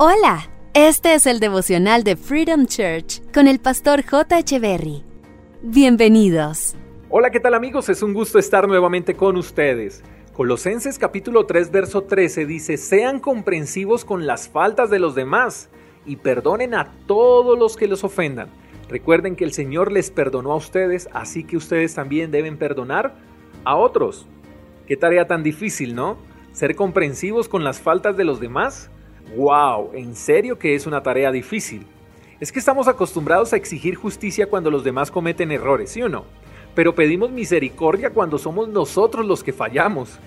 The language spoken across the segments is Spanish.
Hola, este es el devocional de Freedom Church con el pastor J. Berry. Bienvenidos. Hola, ¿qué tal amigos? Es un gusto estar nuevamente con ustedes. Colosenses capítulo 3 verso 13 dice, sean comprensivos con las faltas de los demás y perdonen a todos los que los ofendan. Recuerden que el Señor les perdonó a ustedes, así que ustedes también deben perdonar a otros. Qué tarea tan difícil, ¿no? Ser comprensivos con las faltas de los demás. ¡Wow! En serio que es una tarea difícil. Es que estamos acostumbrados a exigir justicia cuando los demás cometen errores, ¿sí o no? Pero pedimos misericordia cuando somos nosotros los que fallamos.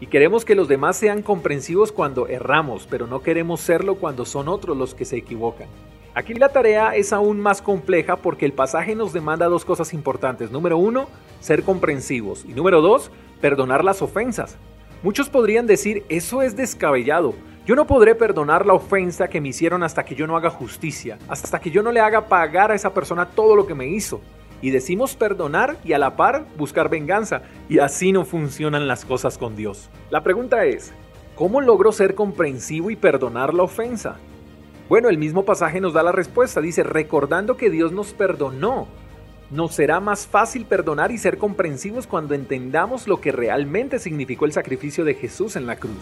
Y queremos que los demás sean comprensivos cuando erramos, pero no queremos serlo cuando son otros los que se equivocan. Aquí la tarea es aún más compleja porque el pasaje nos demanda dos cosas importantes. Número uno, ser comprensivos. Y número dos, perdonar las ofensas. Muchos podrían decir, eso es descabellado. Yo no podré perdonar la ofensa que me hicieron hasta que yo no haga justicia, hasta que yo no le haga pagar a esa persona todo lo que me hizo. Y decimos perdonar y a la par buscar venganza. Y así no funcionan las cosas con Dios. La pregunta es, ¿cómo logro ser comprensivo y perdonar la ofensa? Bueno, el mismo pasaje nos da la respuesta. Dice, recordando que Dios nos perdonó. Nos será más fácil perdonar y ser comprensivos cuando entendamos lo que realmente significó el sacrificio de Jesús en la cruz.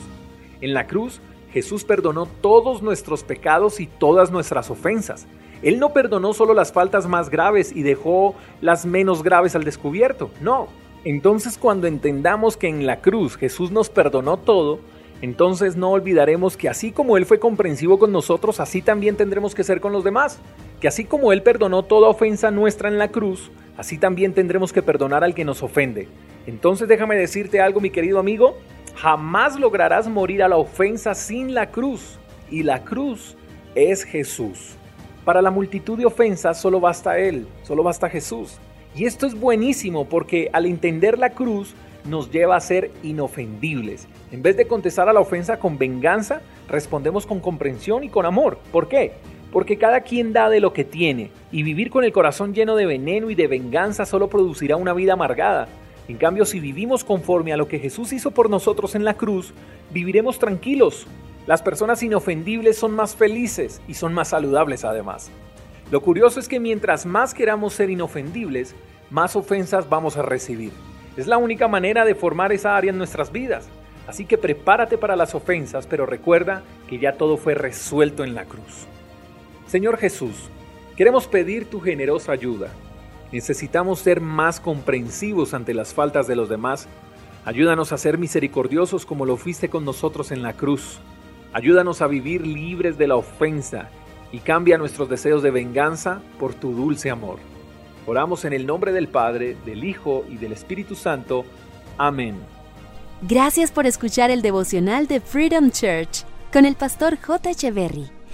En la cruz, Jesús perdonó todos nuestros pecados y todas nuestras ofensas. Él no perdonó solo las faltas más graves y dejó las menos graves al descubierto, no. Entonces cuando entendamos que en la cruz Jesús nos perdonó todo, entonces no olvidaremos que así como Él fue comprensivo con nosotros, así también tendremos que ser con los demás. Que así como Él perdonó toda ofensa nuestra en la cruz, así también tendremos que perdonar al que nos ofende. Entonces déjame decirte algo, mi querido amigo, Jamás lograrás morir a la ofensa sin la cruz. Y la cruz es Jesús. Para la multitud de ofensas solo basta Él, solo basta Jesús. Y esto es buenísimo porque al entender la cruz nos lleva a ser inofendibles. En vez de contestar a la ofensa con venganza, respondemos con comprensión y con amor. ¿Por qué? Porque cada quien da de lo que tiene, y vivir con el corazón lleno de veneno y de venganza solo producirá una vida amargada. En cambio, si vivimos conforme a lo que Jesús hizo por nosotros en la cruz, viviremos tranquilos. Las personas inofendibles son más felices y son más saludables además. Lo curioso es que mientras más queramos ser inofendibles, más ofensas vamos a recibir. Es la única manera de formar esa área en nuestras vidas. Así que prepárate para las ofensas, pero recuerda que ya todo fue resuelto en la cruz. Señor Jesús, queremos pedir tu generosa ayuda Necesitamos ser más comprensivos ante las faltas de los demás. Ayúdanos a ser misericordiosos como lo fuiste con nosotros en la cruz. Ayúdanos a vivir libres de la ofensa y cambia nuestros deseos de venganza por tu dulce amor. Oramos en el nombre del Padre, del Hijo y del Espíritu Santo. Amén. Gracias por escuchar el devocional de Freedom Church con el pastor J. Echeverry.